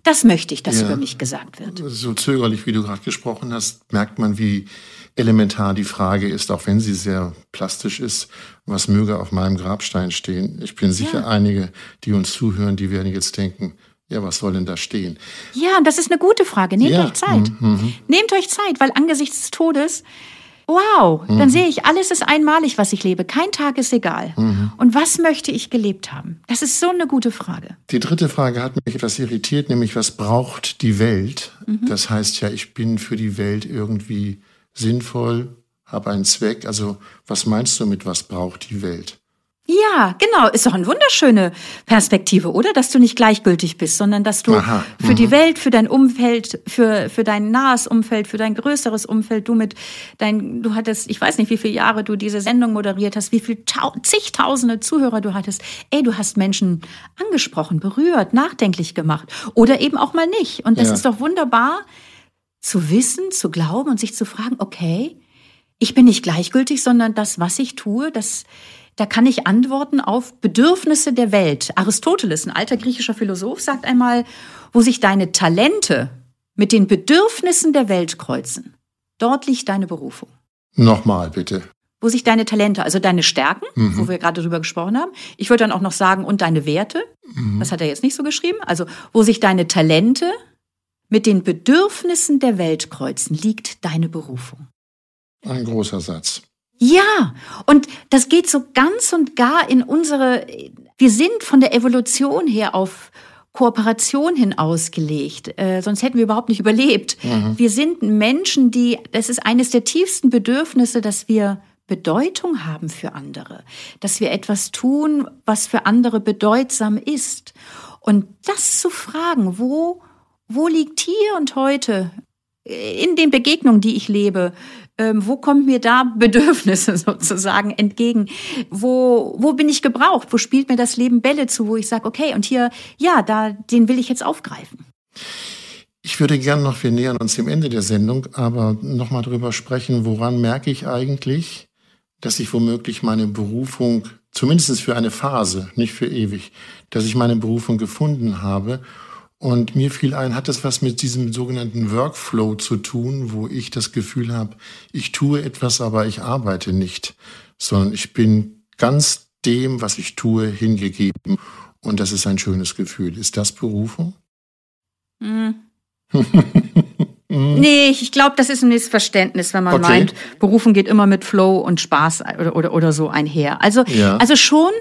Das möchte ich, dass ja, über mich gesagt wird. So zögerlich, wie du gerade gesprochen hast, merkt man, wie elementar die Frage ist, auch wenn sie sehr plastisch ist, was möge auf meinem Grabstein stehen. Ich bin sicher, ja. einige, die uns zuhören, die werden jetzt denken, ja, was soll denn da stehen? Ja, und das ist eine gute Frage. Nehmt ja. euch Zeit. Mhm, mhm. Nehmt euch Zeit, weil angesichts des Todes, wow, mhm. dann sehe ich, alles ist einmalig, was ich lebe. Kein Tag ist egal. Mhm. Und was möchte ich gelebt haben? Das ist so eine gute Frage. Die dritte Frage hat mich etwas irritiert, nämlich was braucht die Welt? Mhm. Das heißt ja, ich bin für die Welt irgendwie sinnvoll, habe einen Zweck. Also was meinst du mit, was braucht die Welt? Ja, genau. Ist doch eine wunderschöne Perspektive, oder? Dass du nicht gleichgültig bist, sondern dass du Aha, für die mhm. Welt, für dein Umfeld, für, für dein nahes Umfeld, für dein größeres Umfeld, du mit dein, du hattest, ich weiß nicht, wie viele Jahre du diese Sendung moderiert hast, wie viele zigtausende Zuhörer du hattest. Ey, du hast Menschen angesprochen, berührt, nachdenklich gemacht. Oder eben auch mal nicht. Und das ja. ist doch wunderbar zu wissen, zu glauben und sich zu fragen, okay, ich bin nicht gleichgültig, sondern das, was ich tue, das, da kann ich antworten auf Bedürfnisse der Welt. Aristoteles, ein alter griechischer Philosoph, sagt einmal, wo sich deine Talente mit den Bedürfnissen der Welt kreuzen, dort liegt deine Berufung. Nochmal bitte. Wo sich deine Talente, also deine Stärken, mhm. wo wir gerade drüber gesprochen haben, ich würde dann auch noch sagen, und deine Werte, mhm. das hat er jetzt nicht so geschrieben, also wo sich deine Talente mit den Bedürfnissen der Welt kreuzen, liegt deine Berufung. Ein großer Satz. Ja, und das geht so ganz und gar in unsere, wir sind von der Evolution her auf Kooperation hin ausgelegt, äh, sonst hätten wir überhaupt nicht überlebt. Mhm. Wir sind Menschen, die, das ist eines der tiefsten Bedürfnisse, dass wir Bedeutung haben für andere, dass wir etwas tun, was für andere bedeutsam ist. Und das zu fragen, wo, wo liegt hier und heute in den Begegnungen, die ich lebe, ähm, wo kommt mir da Bedürfnisse [laughs] sozusagen entgegen? Wo, wo bin ich gebraucht? Wo spielt mir das Leben Bälle zu, wo ich sage, okay, und hier, ja, da, den will ich jetzt aufgreifen. Ich würde gern noch, wir nähern uns dem Ende der Sendung, aber nochmal drüber sprechen, woran merke ich eigentlich, dass ich womöglich meine Berufung, zumindest für eine Phase, nicht für ewig, dass ich meine Berufung gefunden habe und mir fiel ein, hat das was mit diesem sogenannten Workflow zu tun, wo ich das Gefühl habe, ich tue etwas, aber ich arbeite nicht, sondern ich bin ganz dem, was ich tue, hingegeben. Und das ist ein schönes Gefühl. Ist das Berufung? Hm. [laughs] nee, ich glaube, das ist ein Missverständnis, wenn man okay. meint, Berufung geht immer mit Flow und Spaß oder, oder, oder so einher. Also, ja. also schon,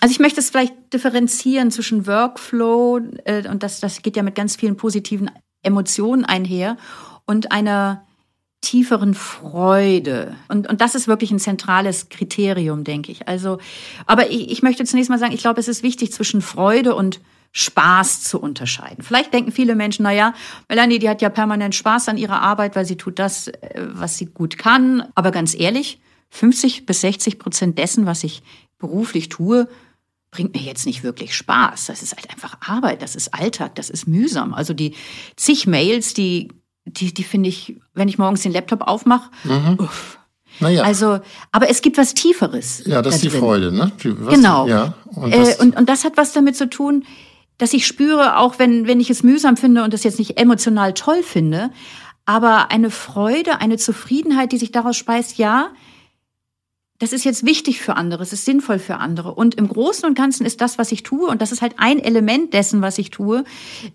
also ich möchte es vielleicht differenzieren zwischen Workflow, äh, und das, das geht ja mit ganz vielen positiven Emotionen einher, und einer tieferen Freude. Und, und das ist wirklich ein zentrales Kriterium, denke ich. Also, aber ich, ich möchte zunächst mal sagen, ich glaube, es ist wichtig, zwischen Freude und Spaß zu unterscheiden. Vielleicht denken viele Menschen, na ja, Melanie, die hat ja permanent Spaß an ihrer Arbeit, weil sie tut das, äh, was sie gut kann. Aber ganz ehrlich, 50 bis 60 Prozent dessen, was ich beruflich tue, bringt mir jetzt nicht wirklich Spaß. Das ist halt einfach Arbeit, das ist Alltag, das ist mühsam. Also die zig Mails, die die, die finde ich, wenn ich morgens den Laptop aufmache, mhm. Naja. Also, aber es gibt was Tieferes. Ja, das ist die Freude, ne? Was, genau. Ja, und, das äh, und, und das hat was damit zu tun, dass ich spüre, auch wenn, wenn ich es mühsam finde und das jetzt nicht emotional toll finde, aber eine Freude, eine Zufriedenheit, die sich daraus speist, ja, das ist jetzt wichtig für andere, es ist sinnvoll für andere. Und im Großen und Ganzen ist das, was ich tue, und das ist halt ein Element dessen, was ich tue,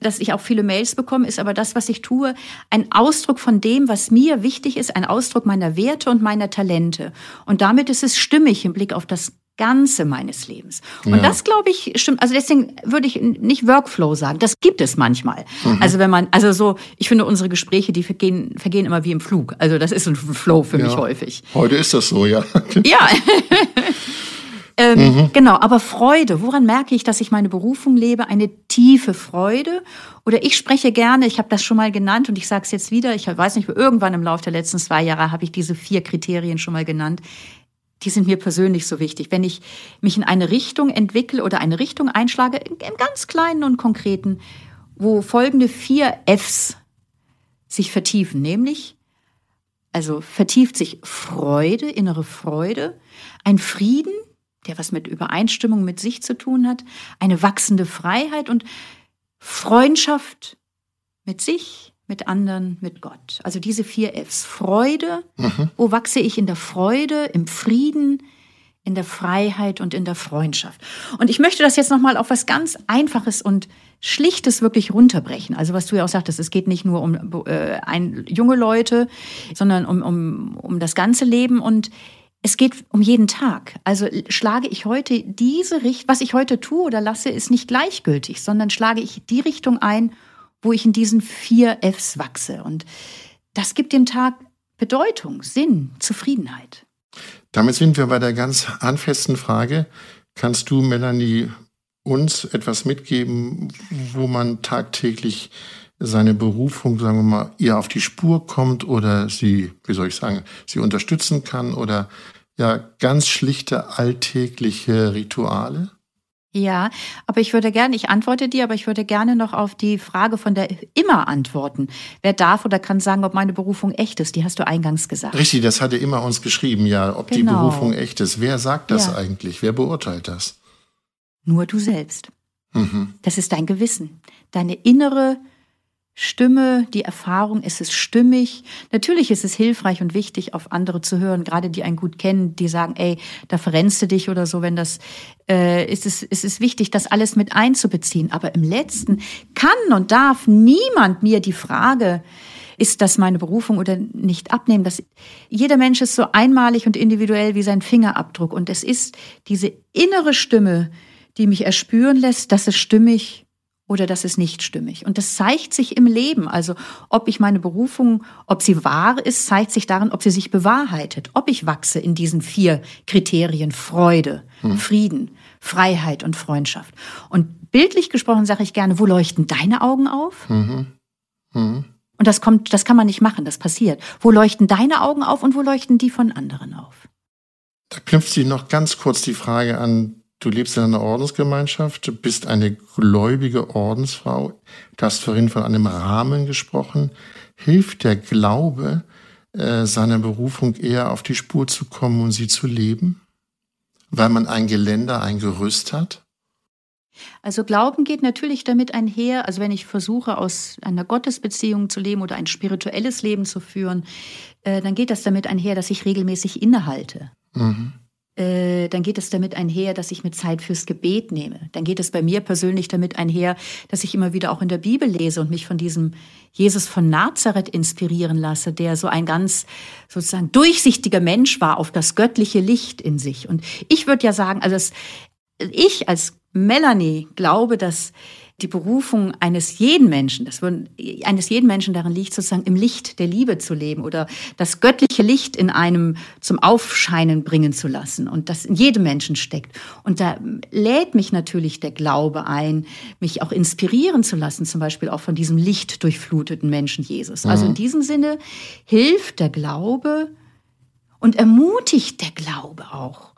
dass ich auch viele Mails bekomme, ist aber das, was ich tue, ein Ausdruck von dem, was mir wichtig ist, ein Ausdruck meiner Werte und meiner Talente. Und damit ist es stimmig im Blick auf das Ganze meines Lebens. Und ja. das, glaube ich, stimmt. Also deswegen würde ich nicht Workflow sagen. Das gibt es manchmal. Mhm. Also wenn man, also so, ich finde unsere Gespräche, die vergehen, vergehen immer wie im Flug. Also das ist ein Flow für ja. mich häufig. Heute ist das so, ja. [laughs] ja. [laughs] ähm, mhm. Genau, aber Freude. Woran merke ich, dass ich meine Berufung lebe? Eine tiefe Freude. Oder ich spreche gerne, ich habe das schon mal genannt und ich sage es jetzt wieder, ich weiß nicht, irgendwann im Laufe der letzten zwei Jahre habe ich diese vier Kriterien schon mal genannt die sind mir persönlich so wichtig. Wenn ich mich in eine Richtung entwickle oder eine Richtung einschlage, im ganz kleinen und konkreten, wo folgende vier Fs sich vertiefen, nämlich, also vertieft sich Freude, innere Freude, ein Frieden, der was mit Übereinstimmung mit sich zu tun hat, eine wachsende Freiheit und Freundschaft mit sich, mit anderen, mit Gott. Also diese vier Fs. Freude, mhm. wo wachse ich in der Freude, im Frieden, in der Freiheit und in der Freundschaft. Und ich möchte das jetzt nochmal auf was ganz Einfaches und Schlichtes wirklich runterbrechen. Also was du ja auch sagtest, es geht nicht nur um äh, ein, junge Leute, sondern um, um, um das ganze Leben und es geht um jeden Tag. Also schlage ich heute diese Richtung, was ich heute tue oder lasse, ist nicht gleichgültig, sondern schlage ich die Richtung ein, wo ich in diesen vier Fs wachse. Und das gibt dem Tag Bedeutung, Sinn, Zufriedenheit. Damit sind wir bei der ganz handfesten Frage. Kannst du, Melanie, uns etwas mitgeben, wo man tagtäglich seine Berufung, sagen wir mal, ihr auf die Spur kommt oder sie, wie soll ich sagen, sie unterstützen kann oder ja, ganz schlichte alltägliche Rituale? Ja, aber ich würde gerne, ich antworte dir, aber ich würde gerne noch auf die Frage von der immer antworten. Wer darf oder kann sagen, ob meine Berufung echt ist? Die hast du eingangs gesagt. Richtig, das hatte immer uns geschrieben, ja, ob genau. die Berufung echt ist. Wer sagt das ja. eigentlich? Wer beurteilt das? Nur du selbst. Mhm. Das ist dein Gewissen, deine innere Stimme, die Erfahrung, ist es stimmig. Natürlich ist es hilfreich und wichtig, auf andere zu hören, gerade die einen gut kennen, die sagen, ey, da verrennst du dich oder so, wenn das, äh, ist es, ist es wichtig, das alles mit einzubeziehen. Aber im Letzten kann und darf niemand mir die Frage, ist das meine Berufung oder nicht abnehmen. Das, jeder Mensch ist so einmalig und individuell wie sein Fingerabdruck. Und es ist diese innere Stimme, die mich erspüren lässt, dass es stimmig oder das ist nicht stimmig. Und das zeigt sich im Leben. Also ob ich meine Berufung, ob sie wahr ist, zeigt sich darin, ob sie sich bewahrheitet, ob ich wachse in diesen vier Kriterien Freude, hm. Frieden, Freiheit und Freundschaft. Und bildlich gesprochen sage ich gerne, wo leuchten deine Augen auf? Mhm. Mhm. Und das kommt, das kann man nicht machen, das passiert. Wo leuchten deine Augen auf und wo leuchten die von anderen auf? Da knüpft sich noch ganz kurz die Frage an, Du lebst in einer Ordensgemeinschaft, bist eine gläubige Ordensfrau. Du hast vorhin von einem Rahmen gesprochen. Hilft der Glaube, äh, seiner Berufung eher auf die Spur zu kommen und sie zu leben? Weil man ein Geländer, ein Gerüst hat? Also Glauben geht natürlich damit einher, also wenn ich versuche, aus einer Gottesbeziehung zu leben oder ein spirituelles Leben zu führen, äh, dann geht das damit einher, dass ich regelmäßig innehalte. Mhm äh, dann geht es damit einher, dass ich mir Zeit fürs Gebet nehme. Dann geht es bei mir persönlich damit einher, dass ich immer wieder auch in der Bibel lese und mich von diesem Jesus von Nazareth inspirieren lasse, der so ein ganz sozusagen durchsichtiger Mensch war auf das göttliche Licht in sich. Und ich würde ja sagen, also ich als Melanie glaube, dass die Berufung eines jeden Menschen, das würden, eines jeden Menschen darin liegt, sozusagen im Licht der Liebe zu leben oder das göttliche Licht in einem zum Aufscheinen bringen zu lassen und das in jedem Menschen steckt. Und da lädt mich natürlich der Glaube ein, mich auch inspirieren zu lassen, zum Beispiel auch von diesem lichtdurchfluteten Menschen Jesus. Also in mhm. diesem Sinne hilft der Glaube und ermutigt der Glaube auch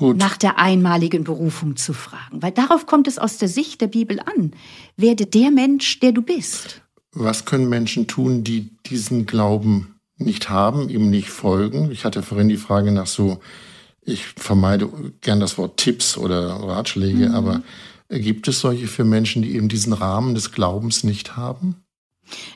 Gut. nach der einmaligen Berufung zu fragen. Weil darauf kommt es aus der Sicht der Bibel an. Werde der Mensch, der du bist. Was können Menschen tun, die diesen Glauben nicht haben, ihm nicht folgen? Ich hatte vorhin die Frage nach so, ich vermeide gern das Wort Tipps oder Ratschläge, mhm. aber gibt es solche für Menschen, die eben diesen Rahmen des Glaubens nicht haben?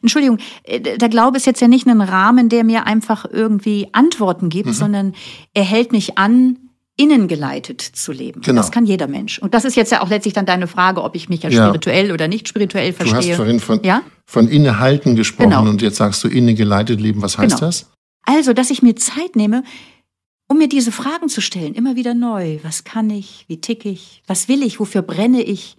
Entschuldigung, äh, der Glaube ist jetzt ja nicht ein Rahmen, der mir einfach irgendwie Antworten gibt, mhm. sondern er hält mich an, innen geleitet zu leben. Genau. Das kann jeder Mensch. Und das ist jetzt ja auch letztlich dann deine Frage, ob ich mich ja, ja. spirituell oder nicht spirituell verstehe. Du hast vorhin von, ja? von innehalten gesprochen genau. und jetzt sagst du innen geleitet leben. Was heißt genau. das? Also, dass ich mir Zeit nehme, um mir diese Fragen zu stellen, immer wieder neu. Was kann ich? Wie tick ich? Was will ich? Wofür brenne ich?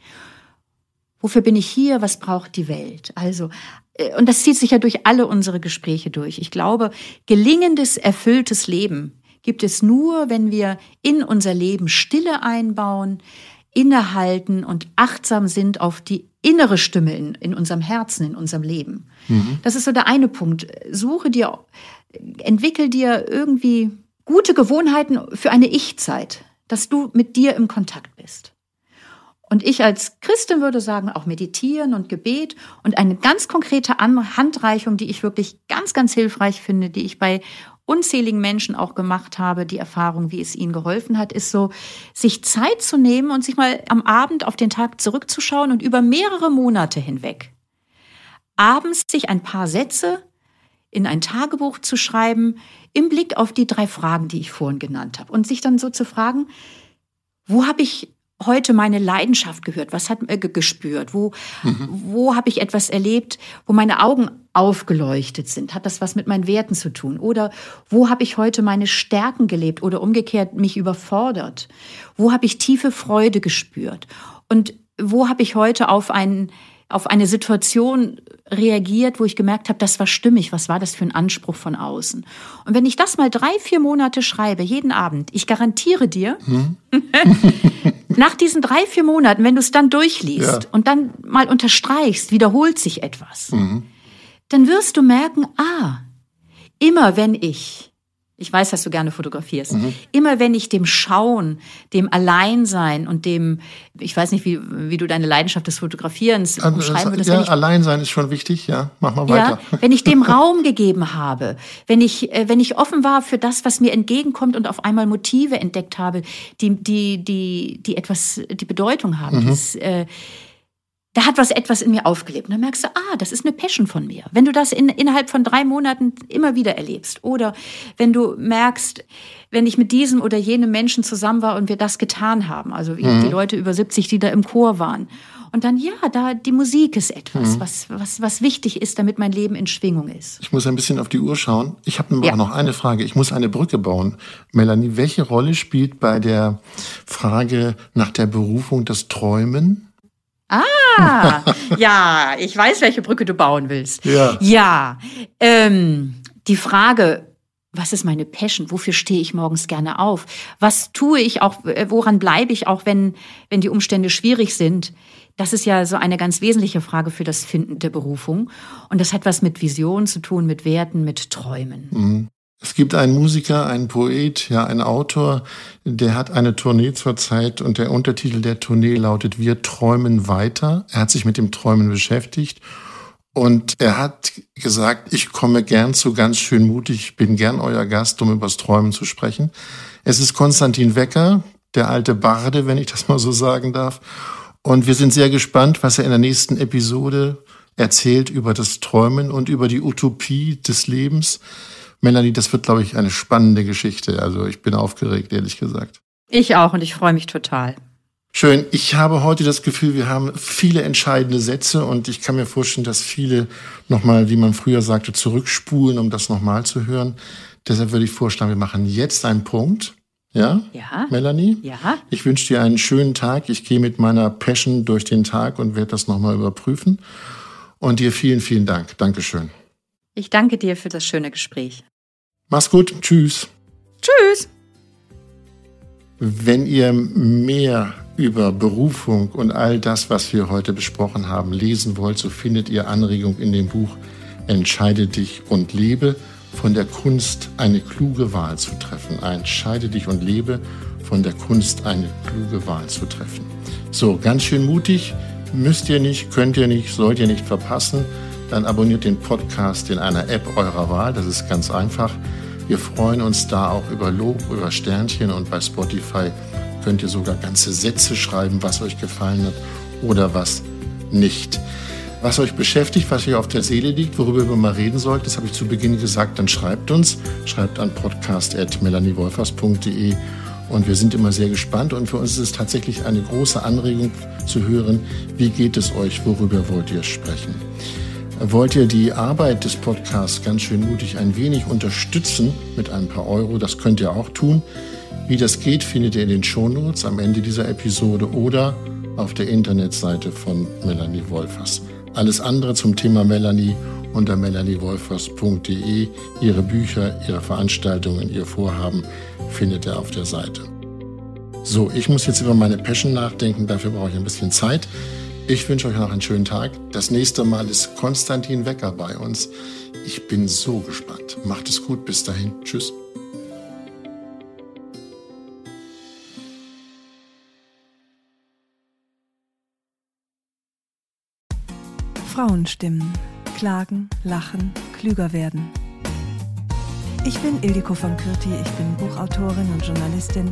Wofür bin ich hier? Was braucht die Welt? Also, äh, und das zieht sich ja durch alle unsere Gespräche durch. Ich glaube, gelingendes, erfülltes Leben gibt es nur, wenn wir in unser Leben Stille einbauen, innehalten und achtsam sind auf die innere Stimme in, in unserem Herzen, in unserem Leben. Mhm. Das ist so der eine Punkt. Suche dir, entwickel dir irgendwie gute Gewohnheiten für eine Ich-Zeit, dass du mit dir im Kontakt bist. Und ich als Christin würde sagen, auch meditieren und Gebet und eine ganz konkrete Handreichung, die ich wirklich ganz, ganz hilfreich finde, die ich bei unzähligen Menschen auch gemacht habe, die Erfahrung, wie es ihnen geholfen hat, ist so, sich Zeit zu nehmen und sich mal am Abend auf den Tag zurückzuschauen und über mehrere Monate hinweg abends sich ein paar Sätze in ein Tagebuch zu schreiben, im Blick auf die drei Fragen, die ich vorhin genannt habe. Und sich dann so zu fragen, wo habe ich heute meine Leidenschaft gehört? Was hat äh, gespürt? Wo, mhm. wo habe ich etwas erlebt, wo meine Augen aufgeleuchtet sind? Hat das was mit meinen Werten zu tun? Oder wo habe ich heute meine Stärken gelebt oder umgekehrt mich überfordert? Wo habe ich tiefe Freude gespürt? Und wo habe ich heute auf einen auf eine Situation reagiert, wo ich gemerkt habe, das war stimmig, was war das für ein Anspruch von außen. Und wenn ich das mal drei, vier Monate schreibe, jeden Abend, ich garantiere dir, hm? [laughs] [laughs] nach diesen drei, vier Monaten, wenn du es dann durchliest ja. und dann mal unterstreichst, wiederholt sich etwas, mhm. dann wirst du merken, ah, immer wenn ich ich weiß, dass du gerne fotografierst. Mhm. Immer wenn ich dem Schauen, dem Alleinsein und dem, ich weiß nicht, wie, wie du deine Leidenschaft des Fotografierens also, umschreiben würdest. Ja, ich, Alleinsein ist schon wichtig, ja. Mach mal weiter. Ja, wenn ich dem [laughs] Raum gegeben habe, wenn ich, äh, wenn ich offen war für das, was mir entgegenkommt und auf einmal Motive entdeckt habe, die, die, die, die etwas, die Bedeutung haben. Mhm. Das, äh, da hat was etwas in mir aufgelebt. Und dann merkst du, ah, das ist eine Passion von mir. Wenn du das in, innerhalb von drei Monaten immer wieder erlebst oder wenn du merkst, wenn ich mit diesem oder jenem Menschen zusammen war und wir das getan haben, also mhm. die Leute über 70, die da im Chor waren. Und dann, ja, da die Musik ist etwas, mhm. was, was, was wichtig ist, damit mein Leben in Schwingung ist. Ich muss ein bisschen auf die Uhr schauen. Ich habe ja. noch eine Frage. Ich muss eine Brücke bauen. Melanie, welche Rolle spielt bei der Frage nach der Berufung das Träumen? Ah, ja, ich weiß, welche Brücke du bauen willst. Ja. Ja. Ähm, die Frage, was ist meine Passion? Wofür stehe ich morgens gerne auf? Was tue ich auch, äh, woran bleibe ich auch, wenn, wenn die Umstände schwierig sind? Das ist ja so eine ganz wesentliche Frage für das Finden der Berufung. Und das hat was mit Visionen zu tun, mit Werten, mit Träumen. Mhm. Es gibt einen Musiker, einen Poet, ja, einen Autor, der hat eine Tournee zurzeit und der Untertitel der Tournee lautet Wir träumen weiter. Er hat sich mit dem Träumen beschäftigt und er hat gesagt, ich komme gern zu ganz schön mutig, bin gern euer Gast, um übers Träumen zu sprechen. Es ist Konstantin Wecker, der alte Barde, wenn ich das mal so sagen darf. Und wir sind sehr gespannt, was er in der nächsten Episode erzählt über das Träumen und über die Utopie des Lebens. Melanie, das wird, glaube ich, eine spannende Geschichte. Also ich bin aufgeregt, ehrlich gesagt. Ich auch und ich freue mich total. Schön. Ich habe heute das Gefühl, wir haben viele entscheidende Sätze und ich kann mir vorstellen, dass viele nochmal, wie man früher sagte, zurückspulen, um das nochmal zu hören. Deshalb würde ich vorschlagen, wir machen jetzt einen Punkt. Ja? Ja. Melanie? Ja. Ich wünsche dir einen schönen Tag. Ich gehe mit meiner Passion durch den Tag und werde das nochmal überprüfen. Und dir vielen, vielen Dank. Dankeschön. Ich danke dir für das schöne Gespräch. Mach's gut. Tschüss. Tschüss. Wenn ihr mehr über Berufung und all das, was wir heute besprochen haben, lesen wollt, so findet ihr Anregung in dem Buch Entscheide dich und lebe von der Kunst, eine kluge Wahl zu treffen. Entscheide dich und lebe von der Kunst, eine kluge Wahl zu treffen. So, ganz schön mutig, müsst ihr nicht, könnt ihr nicht, sollt ihr nicht verpassen. Dann abonniert den Podcast in einer App eurer Wahl, das ist ganz einfach. Wir freuen uns da auch über Lob, über Sternchen und bei Spotify könnt ihr sogar ganze Sätze schreiben, was euch gefallen hat oder was nicht. Was euch beschäftigt, was euch auf der Seele liegt, worüber wir mal reden sollten, das habe ich zu Beginn gesagt, dann schreibt uns. Schreibt an podcast.melaniewolfers.de und wir sind immer sehr gespannt und für uns ist es tatsächlich eine große Anregung zu hören, wie geht es euch, worüber wollt ihr sprechen. Wollt ihr die Arbeit des Podcasts ganz schön mutig ein wenig unterstützen mit ein paar Euro? Das könnt ihr auch tun. Wie das geht, findet ihr in den Shownotes am Ende dieser Episode oder auf der Internetseite von Melanie Wolfers. Alles andere zum Thema Melanie unter melaniewolfers.de. Ihre Bücher, ihre Veranstaltungen, ihr Vorhaben findet ihr auf der Seite. So, ich muss jetzt über meine Passion nachdenken, dafür brauche ich ein bisschen Zeit. Ich wünsche euch noch einen schönen Tag. Das nächste Mal ist Konstantin Wecker bei uns. Ich bin so gespannt. Macht es gut. Bis dahin. Tschüss. Frauenstimmen. Klagen, lachen, klüger werden. Ich bin Ildiko von Kürti, ich bin Buchautorin und Journalistin